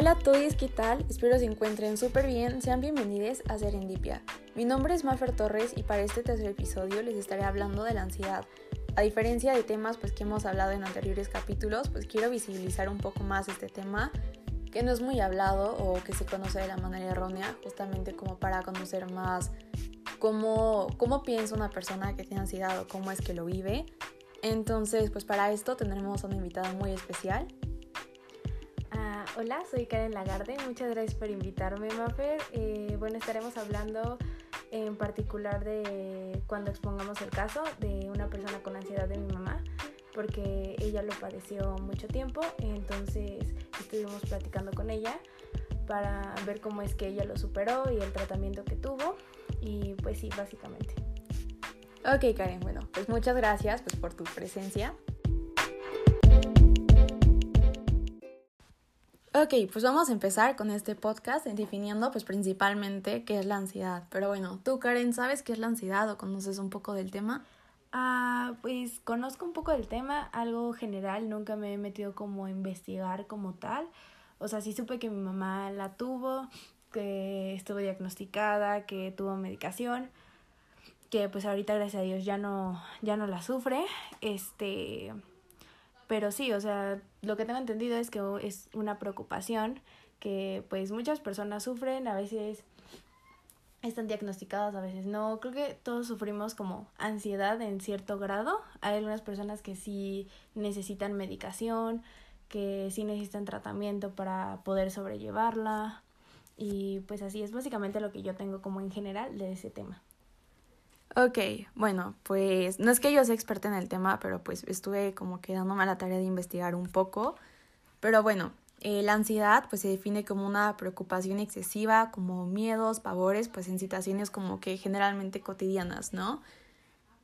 Hola a todos, ¿qué tal? Espero se encuentren súper bien. Sean bienvenidos a Serendipia. Mi nombre es Mafer Torres y para este tercer episodio les estaré hablando de la ansiedad. A diferencia de temas pues, que hemos hablado en anteriores capítulos, pues quiero visibilizar un poco más este tema que no es muy hablado o que se conoce de la manera errónea, justamente como para conocer más cómo, cómo piensa una persona que tiene ansiedad o cómo es que lo vive. Entonces, pues para esto tendremos a una invitada muy especial. Ah, hola, soy Karen Lagarde. Muchas gracias por invitarme, Maffer. Eh, bueno, estaremos hablando en particular de cuando expongamos el caso de una persona con ansiedad de mi mamá, porque ella lo padeció mucho tiempo. Entonces, estuvimos platicando con ella para ver cómo es que ella lo superó y el tratamiento que tuvo. Y pues sí, básicamente. Ok, Karen, bueno, pues muchas gracias pues, por tu presencia. Ok, pues vamos a empezar con este podcast definiendo pues principalmente qué es la ansiedad. Pero bueno, tú Karen, ¿sabes qué es la ansiedad o conoces un poco del tema? Ah, pues conozco un poco del tema, algo general, nunca me he metido como a investigar como tal. O sea, sí supe que mi mamá la tuvo, que estuvo diagnosticada, que tuvo medicación, que pues ahorita gracias a Dios ya no, ya no la sufre. Este, pero sí, o sea, lo que tengo entendido es que es una preocupación que pues muchas personas sufren, a veces están diagnosticadas, a veces no. Creo que todos sufrimos como ansiedad en cierto grado. Hay algunas personas que sí necesitan medicación, que sí necesitan tratamiento para poder sobrellevarla. Y pues así es básicamente lo que yo tengo como en general de ese tema. Ok, bueno, pues no es que yo sea experta en el tema, pero pues estuve como que dándome la tarea de investigar un poco. Pero bueno, eh, la ansiedad pues se define como una preocupación excesiva, como miedos, pavores, pues en situaciones como que generalmente cotidianas, ¿no?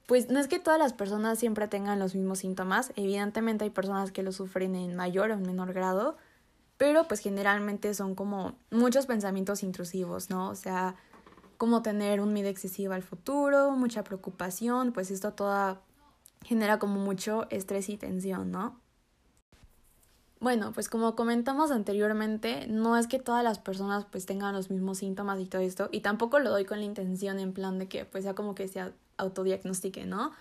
Pues no es que todas las personas siempre tengan los mismos síntomas, evidentemente hay personas que lo sufren en mayor o en menor grado, pero pues generalmente son como muchos pensamientos intrusivos, ¿no? O sea, como tener un miedo excesivo al futuro, mucha preocupación, pues esto toda genera como mucho estrés y tensión, ¿no? Bueno, pues como comentamos anteriormente, no es que todas las personas pues tengan los mismos síntomas y todo esto, y tampoco lo doy con la intención en plan de que pues sea como que se autodiagnostique, ¿no?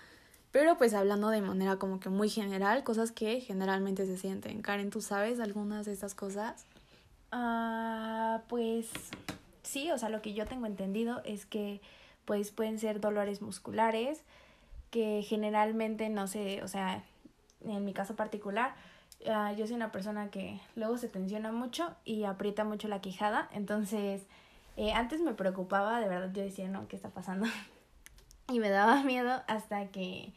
Pero pues hablando de manera como que muy general, cosas que generalmente se sienten. Karen, ¿tú sabes algunas de estas cosas? Ah, pues sí, o sea, lo que yo tengo entendido es que pues pueden ser dolores musculares que generalmente no sé, o sea, en mi caso particular, uh, yo soy una persona que luego se tensiona mucho y aprieta mucho la quijada, entonces eh, antes me preocupaba, de verdad yo decía, no, ¿qué está pasando? y me daba miedo hasta que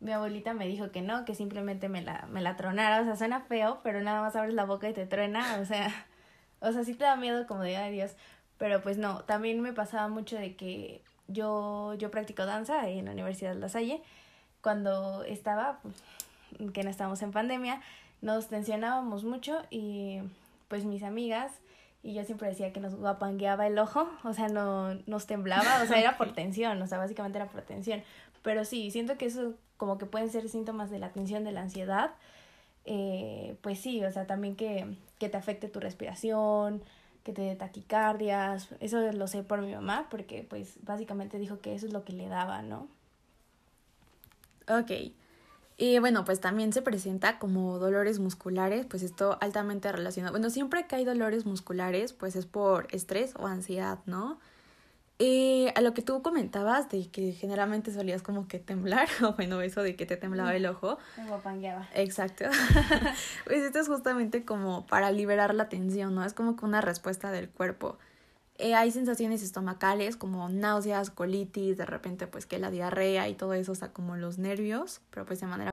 mi abuelita me dijo que no, que simplemente me la, me la tronara, o sea, suena feo, pero nada más abres la boca y te truena, o sea, o sea, sí te da miedo como de, Dios, pero pues no, también me pasaba mucho de que yo, yo practico danza en la Universidad de La Salle. Cuando estaba, pues, que no estábamos en pandemia, nos tensionábamos mucho y pues mis amigas y yo siempre decía que nos guapangueaba el ojo, o sea, no nos temblaba, o sea, era por tensión, o sea, básicamente era por tensión. Pero sí, siento que eso como que pueden ser síntomas de la tensión, de la ansiedad. Eh, pues sí, o sea, también que, que te afecte tu respiración, que te dé taquicardias, eso lo sé por mi mamá, porque pues básicamente dijo que eso es lo que le daba, ¿no? Ok. Y bueno, pues también se presenta como dolores musculares, pues esto altamente relacionado. Bueno, siempre que hay dolores musculares, pues es por estrés o ansiedad, ¿no? Eh, a lo que tú comentabas de que generalmente solías como que temblar, o bueno, eso de que te temblaba el ojo. Me guapangueaba. Exacto. pues esto es justamente como para liberar la tensión, ¿no? Es como que una respuesta del cuerpo. Eh, hay sensaciones estomacales como náuseas, colitis, de repente pues que la diarrea y todo eso, o sea, como los nervios, pero pues de manera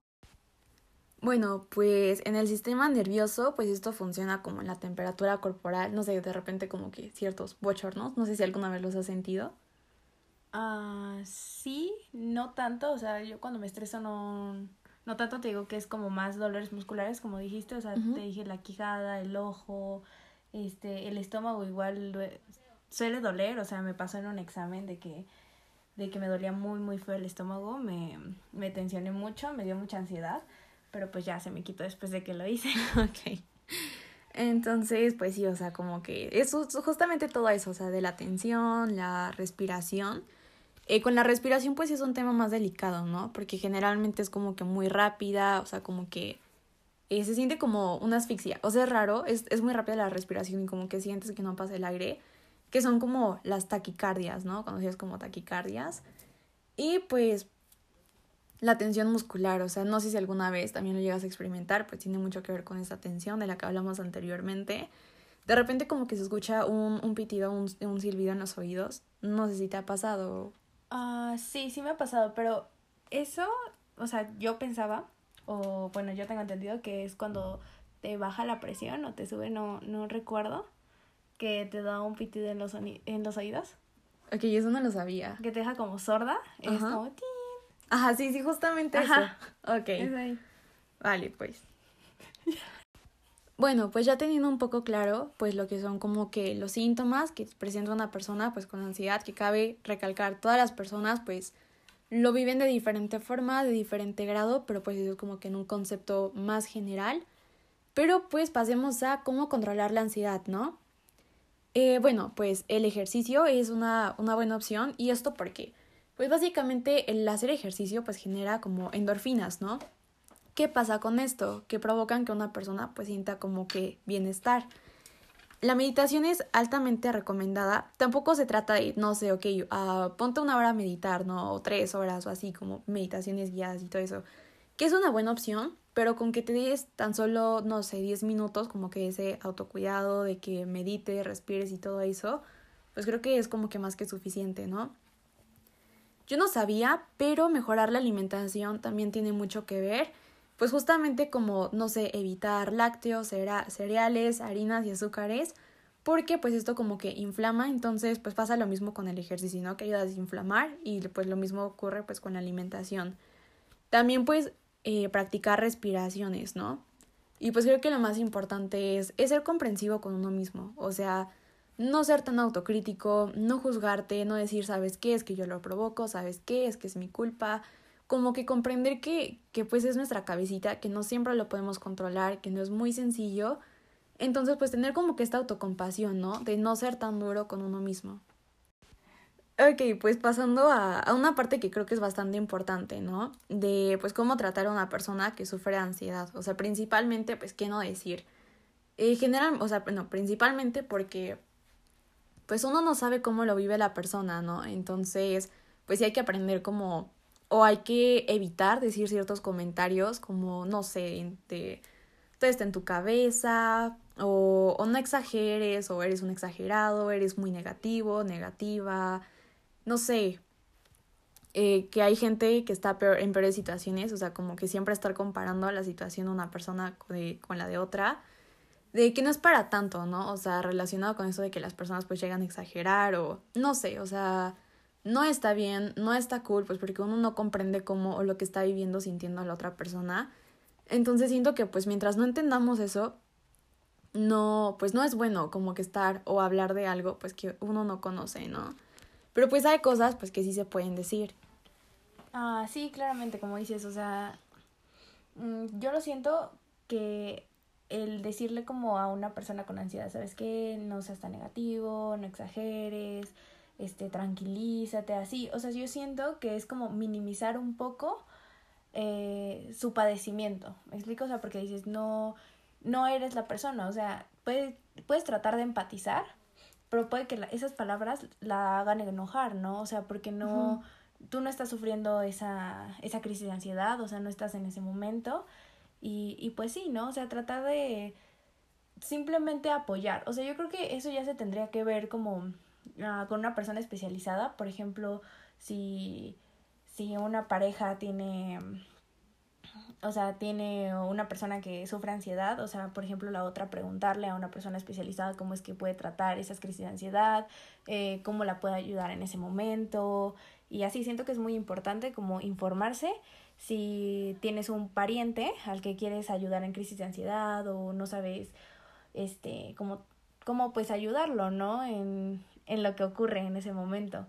bueno, pues en el sistema nervioso, pues esto funciona como en la temperatura corporal, no sé, de repente como que ciertos bochornos, no sé si alguna vez los has sentido. Ah, sí, no tanto, o sea, yo cuando me estreso no, no tanto te digo que es como más dolores musculares, como dijiste, o sea, te dije la quijada, el ojo, este, el estómago igual suele doler, o sea, me pasó en un examen de que de que me dolía muy muy feo el estómago, me, me tensioné mucho, me dio mucha ansiedad pero pues ya se me quitó después de que lo hice. ok. Entonces, pues sí, o sea, como que es justamente todo eso, o sea, de la tensión, la respiración. Eh, con la respiración, pues es un tema más delicado, ¿no? Porque generalmente es como que muy rápida, o sea, como que eh, se siente como una asfixia. O sea, es raro, es, es muy rápida la respiración y como que sientes que no pasa el aire, que son como las taquicardias, ¿no? Conocidas como taquicardias. Y pues la tensión muscular, o sea, no sé si alguna vez también lo llegas a experimentar, pues tiene mucho que ver con esa tensión de la que hablamos anteriormente. De repente como que se escucha un, un pitido, un, un silbido en los oídos. No sé si te ha pasado. Ah, sí, sí me ha pasado, pero eso, o sea, yo pensaba, o bueno, yo tengo entendido que es cuando te baja la presión o te sube, no, no recuerdo, que te da un pitido en los, en los oídos. Ok, eso no lo sabía. Que te deja como sorda. Es como... Ajá, sí, sí, justamente eso. Ok. Vale, pues. Bueno, pues ya teniendo un poco claro, pues lo que son como que los síntomas que presenta una persona, pues con ansiedad, que cabe recalcar, todas las personas, pues lo viven de diferente forma, de diferente grado, pero pues eso es como que en un concepto más general. Pero pues pasemos a cómo controlar la ansiedad, ¿no? Eh, bueno, pues el ejercicio es una, una buena opción y esto porque pues básicamente el hacer ejercicio pues genera como endorfinas, ¿no? ¿Qué pasa con esto? Que provocan que una persona pues sienta como que bienestar. La meditación es altamente recomendada. Tampoco se trata de, no sé, ok, uh, ponte una hora a meditar, ¿no? O tres horas o así, como meditaciones guiadas y todo eso. Que es una buena opción, pero con que te des tan solo, no sé, 10 minutos, como que ese autocuidado de que medites, respires y todo eso, pues creo que es como que más que suficiente, ¿no? Yo no sabía, pero mejorar la alimentación también tiene mucho que ver. Pues justamente como, no sé, evitar lácteos, cereales, harinas y azúcares, porque pues esto como que inflama, entonces pues pasa lo mismo con el ejercicio, ¿no? Que ayuda a desinflamar y pues lo mismo ocurre pues con la alimentación. También pues eh, practicar respiraciones, ¿no? Y pues creo que lo más importante es, es ser comprensivo con uno mismo, o sea, no ser tan autocrítico, no juzgarte, no decir, ¿sabes qué? Es que yo lo provoco, ¿sabes qué? Es que es mi culpa. Como que comprender que, que pues es nuestra cabecita, que no siempre lo podemos controlar, que no es muy sencillo. Entonces, pues tener como que esta autocompasión, ¿no? De no ser tan duro con uno mismo. Ok, pues pasando a, a, una parte que creo que es bastante importante, ¿no? De pues cómo tratar a una persona que sufre ansiedad. O sea, principalmente, pues, ¿qué no decir? En general, o sea, no, principalmente porque pues uno no sabe cómo lo vive la persona, ¿no? Entonces, pues sí hay que aprender como, o hay que evitar decir ciertos comentarios como, no sé, de, todo está en tu cabeza, o, o no exageres, o eres un exagerado, eres muy negativo, negativa, no sé, eh, que hay gente que está peor, en peores situaciones, o sea, como que siempre estar comparando la situación de una persona con la de otra, de que no es para tanto, ¿no? O sea, relacionado con eso de que las personas pues llegan a exagerar o no sé, o sea, no está bien, no está cool, pues porque uno no comprende cómo o lo que está viviendo, sintiendo a la otra persona. Entonces siento que pues mientras no entendamos eso, no, pues no es bueno como que estar o hablar de algo pues que uno no conoce, ¿no? Pero pues hay cosas pues que sí se pueden decir. Ah, sí, claramente, como dices, o sea, mm, yo lo siento que el decirle como a una persona con ansiedad, ¿sabes qué? No seas tan negativo, no exageres, este, tranquilízate, así. O sea, yo siento que es como minimizar un poco eh, su padecimiento. ¿Me explico? O sea, porque dices, no, no eres la persona. O sea, puedes, puedes tratar de empatizar, pero puede que esas palabras la hagan enojar, ¿no? O sea, porque no, tú no estás sufriendo esa, esa crisis de ansiedad, o sea, no estás en ese momento y, y pues sí, ¿no? O sea, tratar de simplemente apoyar. O sea, yo creo que eso ya se tendría que ver como ah, con una persona especializada. Por ejemplo, si, si una pareja tiene, o sea, tiene una persona que sufre ansiedad, o sea, por ejemplo, la otra preguntarle a una persona especializada cómo es que puede tratar esas crisis de ansiedad, eh, cómo la puede ayudar en ese momento. Y así siento que es muy importante como informarse si tienes un pariente al que quieres ayudar en crisis de ansiedad o no sabes este cómo, cómo pues ayudarlo, ¿no? En, en lo que ocurre en ese momento.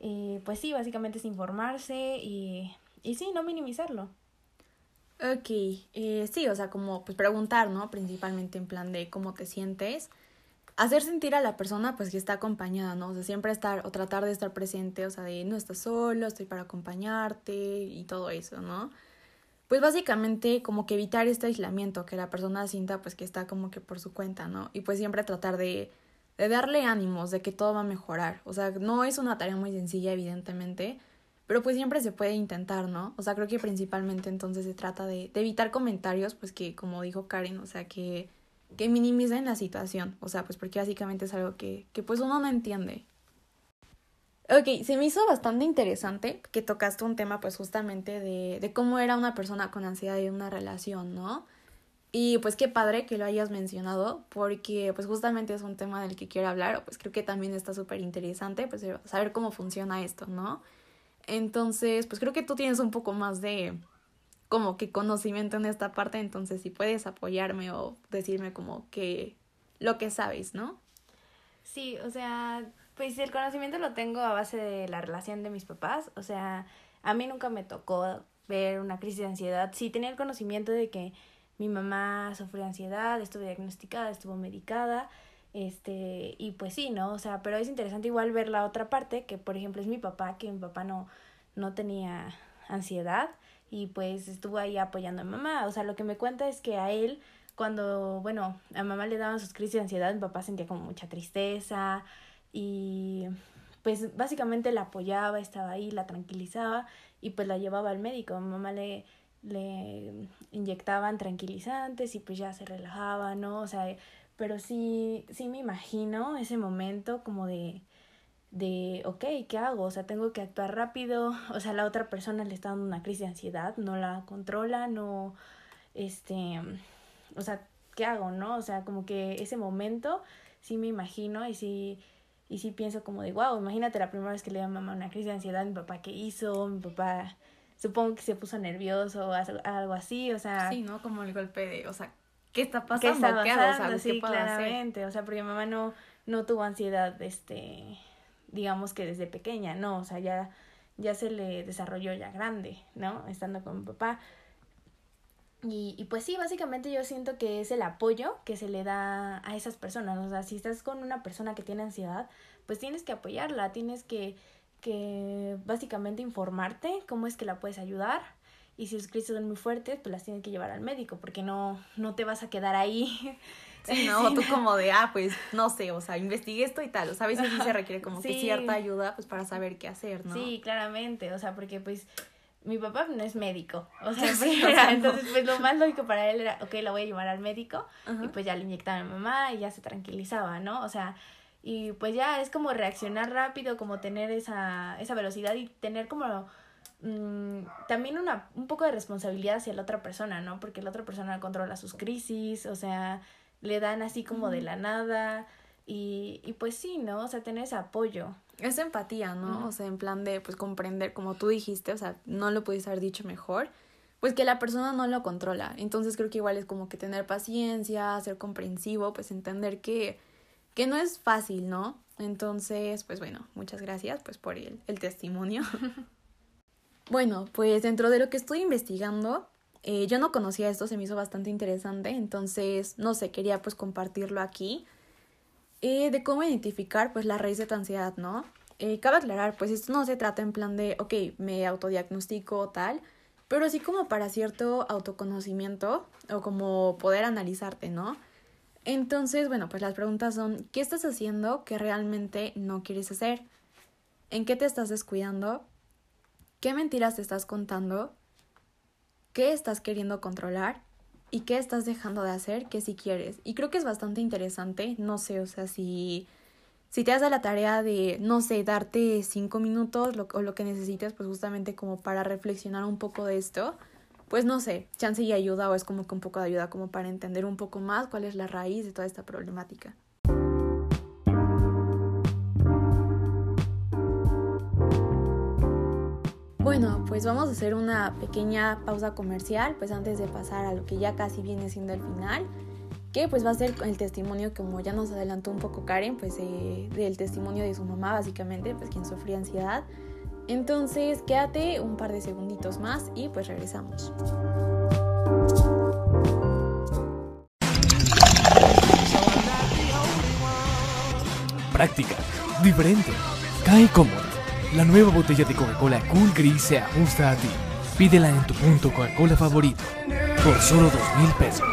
Y pues sí, básicamente es informarse y, y sí, no minimizarlo. Ok, eh, sí, o sea, como pues preguntar, ¿no? Principalmente en plan de cómo te sientes. Hacer sentir a la persona pues que está acompañada, ¿no? O sea, siempre estar o tratar de estar presente, o sea, de no estás solo, estoy para acompañarte y todo eso, ¿no? Pues básicamente como que evitar este aislamiento, que la persona sienta pues que está como que por su cuenta, ¿no? Y pues siempre tratar de, de darle ánimos, de que todo va a mejorar. O sea, no es una tarea muy sencilla, evidentemente, pero pues siempre se puede intentar, ¿no? O sea, creo que principalmente entonces se trata de, de evitar comentarios, pues que como dijo Karen, o sea, que, que minimicen la situación, o sea, pues porque básicamente es algo que, que pues uno no entiende. Ok, se me hizo bastante interesante que tocaste un tema pues justamente de, de cómo era una persona con ansiedad en una relación, ¿no? Y pues qué padre que lo hayas mencionado, porque pues justamente es un tema del que quiero hablar, pues creo que también está súper interesante, pues saber cómo funciona esto, ¿no? Entonces, pues creo que tú tienes un poco más de como que conocimiento en esta parte, entonces si puedes apoyarme o decirme como que lo que sabes, ¿no? Sí, o sea, pues el conocimiento lo tengo a base de la relación de mis papás, o sea, a mí nunca me tocó ver una crisis de ansiedad. Sí tenía el conocimiento de que mi mamá sufría ansiedad, estuvo diagnosticada, estuvo medicada, este, y pues sí, ¿no? O sea, pero es interesante igual ver la otra parte, que por ejemplo es mi papá, que mi papá no, no tenía ansiedad y pues estuvo ahí apoyando a mamá. O sea, lo que me cuenta es que a él, cuando, bueno, a mamá le daban sus crisis de ansiedad, mi papá sentía como mucha tristeza y pues básicamente la apoyaba, estaba ahí, la tranquilizaba y pues la llevaba al médico. A mamá le, le inyectaban tranquilizantes y pues ya se relajaba, ¿no? O sea, pero sí, sí me imagino ese momento como de, de, ok, ¿qué hago? O sea, tengo que actuar rápido, o sea, la otra persona le está dando una crisis de ansiedad, no la controla, no, este, o sea, ¿qué hago, no? O sea, como que ese momento sí me imagino y sí, y sí pienso como de, wow, imagínate la primera vez que le da a mamá una crisis de ansiedad, mi papá qué hizo, mi papá supongo que se puso nervioso o algo así, o sea... Sí, ¿no? Como el golpe de, o sea, ¿qué está pasando? ¿Qué, está pasando? sí, claramente. O sea, porque mi mamá no, no tuvo ansiedad, este, digamos que desde pequeña, no, o sea, ya, ya se le desarrolló ya grande, ¿no? Estando con mi papá. Y, y pues sí, básicamente yo siento que es el apoyo que se le da a esas personas. O sea, si estás con una persona que tiene ansiedad, pues tienes que apoyarla, tienes que, que básicamente informarte cómo es que la puedes ayudar y si sus crisis son muy fuertes, pues las tienes que llevar al médico, porque no, no te vas a quedar ahí. Sí, no, tú como de, ah, pues, no sé, o sea, investigué esto y tal, o sea, a veces sí se requiere como que cierta ayuda, pues, para saber qué hacer, ¿no? Sí, claramente, o sea, porque, pues, mi papá no es médico, o sea, entonces, pues, lo más lógico para él era, ok, la voy a llevar al médico, y pues ya le inyectaba a mi mamá y ya se tranquilizaba, ¿no? O sea, y pues ya es como reaccionar rápido, como tener esa, esa velocidad y tener como Mm, también una, un poco de responsabilidad hacia la otra persona, ¿no? Porque la otra persona controla sus crisis, o sea, le dan así como de la nada y, y pues sí, ¿no? O sea, tener ese apoyo. Es empatía, ¿no? O sea, en plan de, pues, comprender, como tú dijiste, o sea, no lo pudiste haber dicho mejor, pues que la persona no lo controla. Entonces creo que igual es como que tener paciencia, ser comprensivo, pues entender que, que no es fácil, ¿no? Entonces, pues bueno, muchas gracias pues por el, el testimonio. Bueno, pues dentro de lo que estoy investigando, eh, yo no conocía esto, se me hizo bastante interesante, entonces, no sé, quería pues compartirlo aquí, eh, de cómo identificar pues la raíz de tu ansiedad, ¿no? Eh, cabe aclarar, pues esto no se trata en plan de, ok, me autodiagnostico tal, pero sí como para cierto autoconocimiento o como poder analizarte, ¿no? Entonces, bueno, pues las preguntas son, ¿qué estás haciendo que realmente no quieres hacer? ¿En qué te estás descuidando? ¿Qué mentiras te estás contando? ¿Qué estás queriendo controlar? ¿Y qué estás dejando de hacer que si quieres? Y creo que es bastante interesante, no sé, o sea, si, si te haces la tarea de, no sé, darte cinco minutos o lo que necesites, pues justamente como para reflexionar un poco de esto, pues no sé, chance y ayuda o es como que un poco de ayuda como para entender un poco más cuál es la raíz de toda esta problemática. Bueno, pues vamos a hacer una pequeña pausa comercial, pues antes de pasar a lo que ya casi viene siendo el final, que pues va a ser el testimonio, como ya nos adelantó un poco Karen, pues eh, del testimonio de su mamá, básicamente, pues quien sufría ansiedad. Entonces, quédate un par de segunditos más y pues regresamos. Práctica, diferente, cae cómodo la nueva botella de Coca-Cola Cool Gris se ajusta a ti. Pídela en tu punto Coca-Cola favorito por solo dos mil pesos.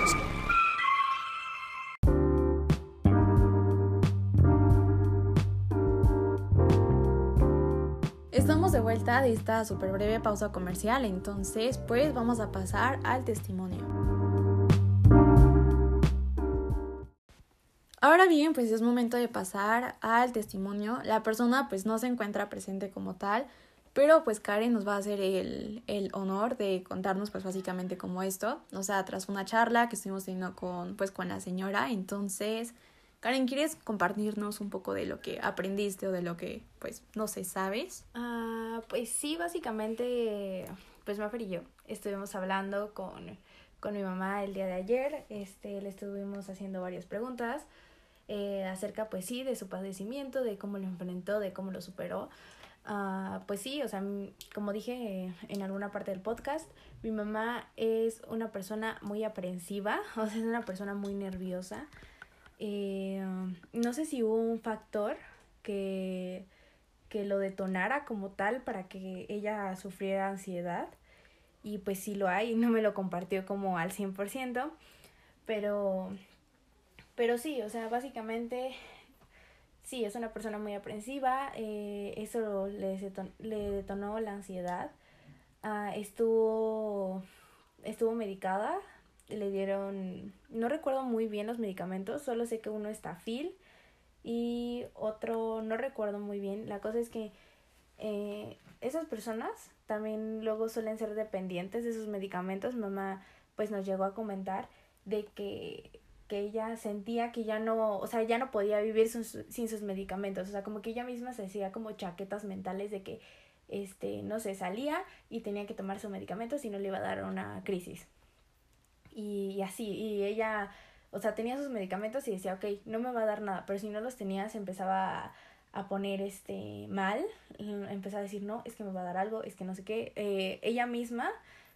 Estamos de vuelta de esta súper breve pausa comercial, entonces pues vamos a pasar al testimonio. Ahora bien, pues es momento de pasar al testimonio. La persona pues no se encuentra presente como tal, pero pues Karen nos va a hacer el, el honor de contarnos pues básicamente como esto, o sea, tras una charla que estuvimos teniendo con pues con la señora, entonces Karen, ¿quieres compartirnos un poco de lo que aprendiste o de lo que, pues, no sé, sabes? Ah, pues sí, básicamente, pues Mafer y yo estuvimos hablando con, con mi mamá el día de ayer, este, le estuvimos haciendo varias preguntas eh, acerca, pues sí, de su padecimiento, de cómo lo enfrentó, de cómo lo superó. Ah, pues sí, o sea, como dije en alguna parte del podcast, mi mamá es una persona muy aprensiva, o sea, es una persona muy nerviosa. Eh, no sé si hubo un factor que, que lo detonara como tal para que ella sufriera ansiedad. Y pues sí lo hay, no me lo compartió como al 100%, pero, pero sí, o sea, básicamente sí, es una persona muy aprensiva, eh, eso le, detonó, le detonó la ansiedad. Ah, estuvo, estuvo medicada, le dieron, no recuerdo muy bien los medicamentos, solo sé que uno está Tafil y otro no recuerdo muy bien. La cosa es que eh, esas personas también luego suelen ser dependientes de sus medicamentos. mamá pues nos llegó a comentar de que, que ella sentía que ya no, o sea, ya no podía vivir sin, sus medicamentos. O sea, como que ella misma se hacía como chaquetas mentales de que este, no se salía y tenía que tomar su medicamento si no le iba a dar una crisis y, así, y ella, o sea, tenía sus medicamentos y decía, ok, no me va a dar nada, pero si no los tenía se empezaba a, poner este mal, empezaba a decir, no, es que me va a dar algo, es que no sé qué, eh, ella misma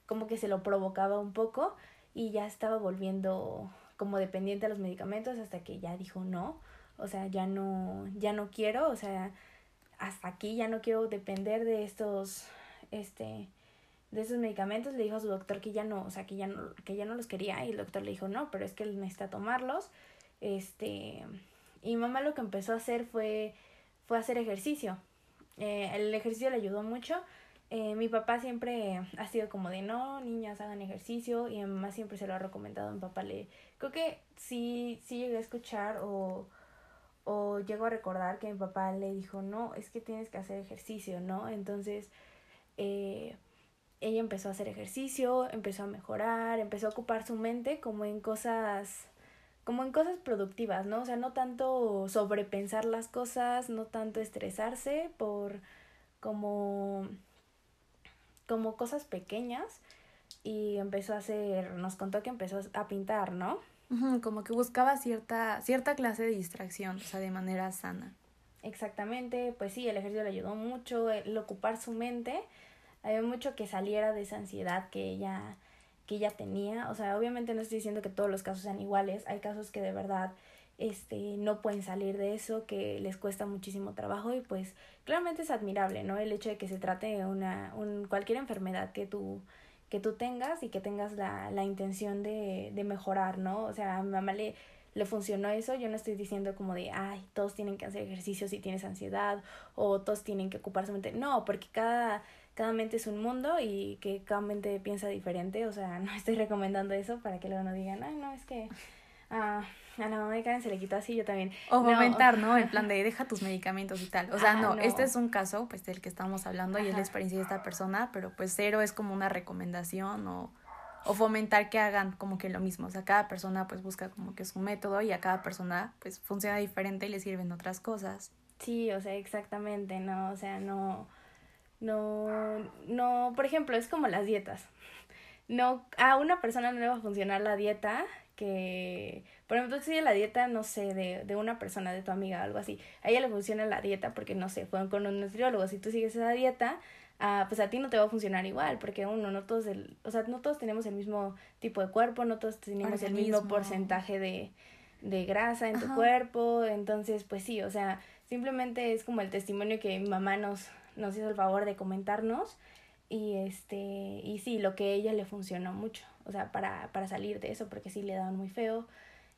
como que se lo provocaba un poco y ya estaba volviendo como dependiente de los medicamentos hasta que ya dijo no, o sea, ya no, ya no quiero, o sea, hasta aquí ya no quiero depender de estos, este, de esos medicamentos, le dijo a su doctor que ya no, o sea, que ya no, que ya no los quería y el doctor le dijo, no, pero es que él necesita tomarlos. Este, y mamá lo que empezó a hacer fue, fue hacer ejercicio. Eh, el ejercicio le ayudó mucho. Eh, mi papá siempre ha sido como de no, niñas hagan ejercicio y a mamá siempre se lo ha recomendado. Mi papá le, creo que sí, sí llegué a escuchar o, o llego a recordar que mi papá le dijo no, es que tienes que hacer ejercicio, ¿no? Entonces, eh, ella empezó a hacer ejercicio, empezó a mejorar, empezó a ocupar su mente como en cosas como en cosas productivas, ¿no? O sea, no tanto sobrepensar las cosas, no tanto estresarse por como como cosas pequeñas y empezó a hacer, nos contó que empezó a pintar, ¿no? como que buscaba cierta, cierta clase de distracción, o sea, de manera sana. Exactamente, pues sí, el ejercicio le ayudó mucho, el ocupar su mente había mucho que saliera de esa ansiedad que ella, que ella tenía. O sea, obviamente no estoy diciendo que todos los casos sean iguales, hay casos que de verdad este, no pueden salir de eso, que les cuesta muchísimo trabajo y pues claramente es admirable, ¿no? El hecho de que se trate de una, un, cualquier enfermedad que tú, que tú tengas y que tengas la, la intención de, de mejorar, ¿no? O sea, a mi mamá le, le funcionó eso, yo no estoy diciendo como de, ay, todos tienen que hacer ejercicio si tienes ansiedad o todos tienen que ocupar su mente, no, porque cada cada mente es un mundo y que cada mente piensa diferente, o sea, no estoy recomendando eso para que luego no digan, ay, no, es que a la mamá de Karen se le quitó así, yo también. O comentar, ¿no? En plan de deja tus medicamentos y tal. O sea, no, este es un caso, pues, del que estamos hablando y es la experiencia de esta persona, pero pues cero es como una recomendación o, o fomentar que hagan como que lo mismo. O sea, cada persona pues busca como que su método y a cada persona pues funciona diferente y le sirven otras cosas. Sí, o sea, exactamente, ¿no? O sea, no no, no, por ejemplo, es como las dietas. No, a una persona no le va a funcionar la dieta que, por ejemplo, si la dieta, no sé, de, de una persona, de tu amiga, algo así, a ella le funciona la dieta porque, no sé, fueron con un nutriólogo, si tú sigues esa dieta, ah, pues a ti no te va a funcionar igual, porque uno, no todos, el, o sea, no todos tenemos el mismo tipo de cuerpo, no todos tenemos el mismo porcentaje de, de grasa en tu cuerpo, entonces pues sí, o sea, simplemente es como el testimonio que mi mamá nos, nos hizo el favor de comentarnos y este, y sí, lo que a ella le funcionó mucho, o sea, para, para salir de eso, porque sí le daban muy feo,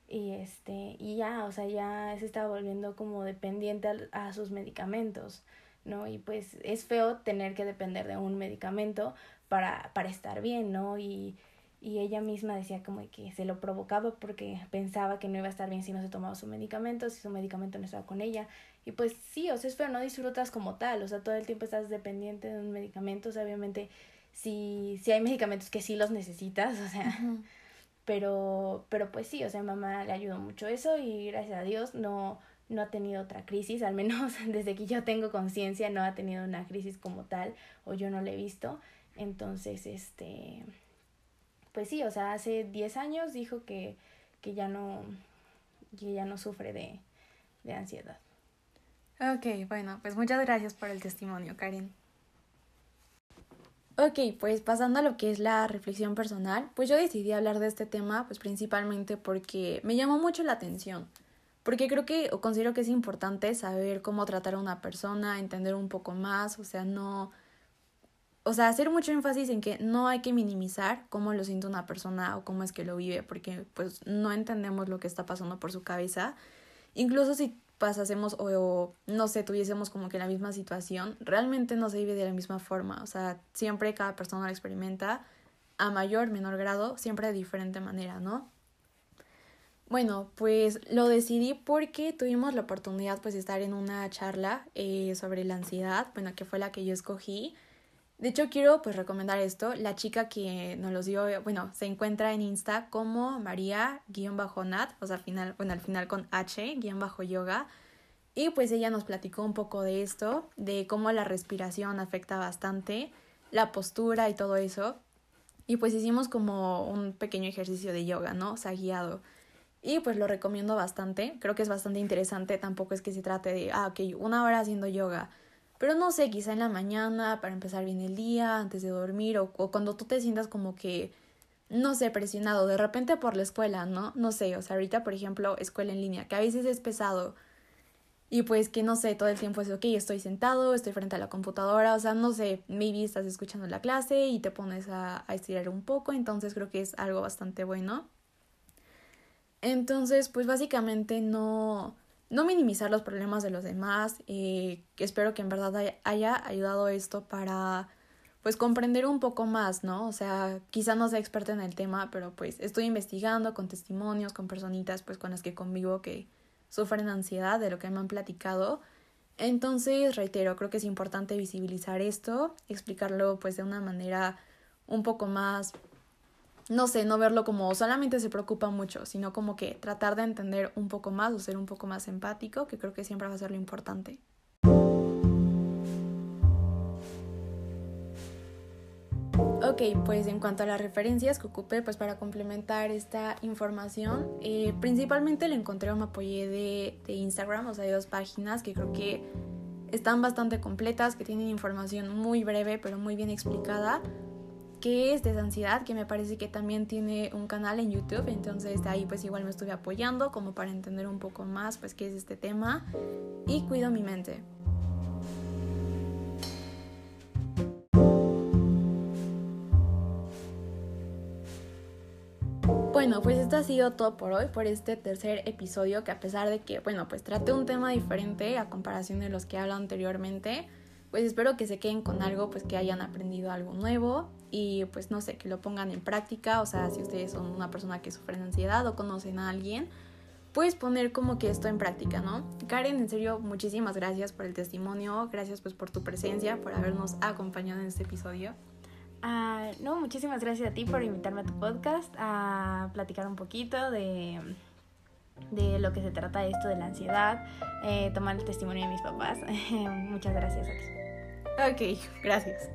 y este, y ya, o sea, ya se estaba volviendo como dependiente a, a sus medicamentos, ¿no? Y pues es feo tener que depender de un medicamento para, para estar bien, ¿no? Y, y ella misma decía como que se lo provocaba porque pensaba que no iba a estar bien si no se tomaba su medicamento, si su medicamento no estaba con ella. Y pues sí, o sea, es feo, no disfrutas como tal, o sea, todo el tiempo estás dependiente de un medicamento, o sea, obviamente si, si hay medicamentos que sí los necesitas, o sea, pero, pero pues sí, o sea, mamá le ayudó mucho eso y gracias a Dios no, no ha tenido otra crisis, al menos desde que yo tengo conciencia no ha tenido una crisis como tal o yo no la he visto. Entonces, este, pues sí, o sea, hace 10 años dijo que, que ya no, que ya no sufre de, de ansiedad. Ok, bueno, pues muchas gracias por el testimonio, Karen. Ok, pues pasando a lo que es la reflexión personal, pues yo decidí hablar de este tema, pues principalmente porque me llamó mucho la atención, porque creo que o considero que es importante saber cómo tratar a una persona, entender un poco más, o sea, no o sea, hacer mucho énfasis en que no hay que minimizar cómo lo siente una persona o cómo es que lo vive, porque pues no entendemos lo que está pasando por su cabeza. Incluso si pasásemos o, o, no sé, tuviésemos como que la misma situación, realmente no se vive de la misma forma. O sea, siempre cada persona lo experimenta a mayor, menor grado, siempre de diferente manera, ¿no? Bueno, pues lo decidí porque tuvimos la oportunidad pues de estar en una charla eh, sobre la ansiedad, bueno, que fue la que yo escogí. De hecho, quiero pues recomendar esto. La chica que nos los dio, bueno, se encuentra en Insta como María-Nat, o sea, al final, bueno, al final con H-yoga. Y pues ella nos platicó un poco de esto, de cómo la respiración afecta bastante, la postura y todo eso. Y pues hicimos como un pequeño ejercicio de yoga, ¿no? O sea, guiado. Y pues lo recomiendo bastante, creo que es bastante interesante, tampoco es que se trate de, ah, ok, una hora haciendo yoga pero no sé, quizá en la mañana para empezar bien el día, antes de dormir o, cuando tú te sientas como que, no sé, presionado de repente por la escuela, ¿no? No sé, o sea, ahorita por ejemplo, escuela en línea, que a veces es pesado. Y pues que no sé, todo el tiempo es, ok, estoy sentado, estoy frente a la computadora, o sea, no sé, maybe estás escuchando la clase y te pones a, a estirar un poco, entonces creo que es algo bastante bueno. Entonces, pues básicamente no, no minimizar los problemas de los demás. Eh, espero que en verdad haya ayudado esto para pues comprender un poco más, ¿no? O sea, quizá no sea experta en el tema, pero pues estoy investigando con testimonios, con personitas pues con las que convivo que sufren ansiedad de lo que me han platicado. Entonces, reitero, creo que es importante visibilizar esto, explicarlo pues de una manera un poco más no sé, no verlo como solamente se preocupa mucho, sino como que tratar de entender un poco más o ser un poco más empático, que creo que siempre va a ser lo importante. Ok, pues en cuanto a las referencias que ocupé pues para complementar esta información, eh, principalmente le encontré o me apoyé de, de Instagram, o sea, de dos páginas que creo que están bastante completas, que tienen información muy breve pero muy bien explicada que es de ansiedad, que me parece que también tiene un canal en YouTube, entonces de ahí pues igual me estuve apoyando como para entender un poco más pues qué es este tema y cuido mi mente. Bueno, pues esto ha sido todo por hoy, por este tercer episodio, que a pesar de que, bueno, pues traté un tema diferente a comparación de los que he hablado anteriormente, pues espero que se queden con algo, pues que hayan aprendido algo nuevo y pues no sé, que lo pongan en práctica, o sea, si ustedes son una persona que sufre de ansiedad o conocen a alguien, pues poner como que esto en práctica, ¿no? Karen, en serio, muchísimas gracias por el testimonio, gracias pues por tu presencia, por habernos acompañado en este episodio. Ah, no, muchísimas gracias a ti por invitarme a tu podcast a platicar un poquito de, de lo que se trata esto de la ansiedad, eh, tomar el testimonio de mis papás. Muchas gracias a ti. Ok, gracias.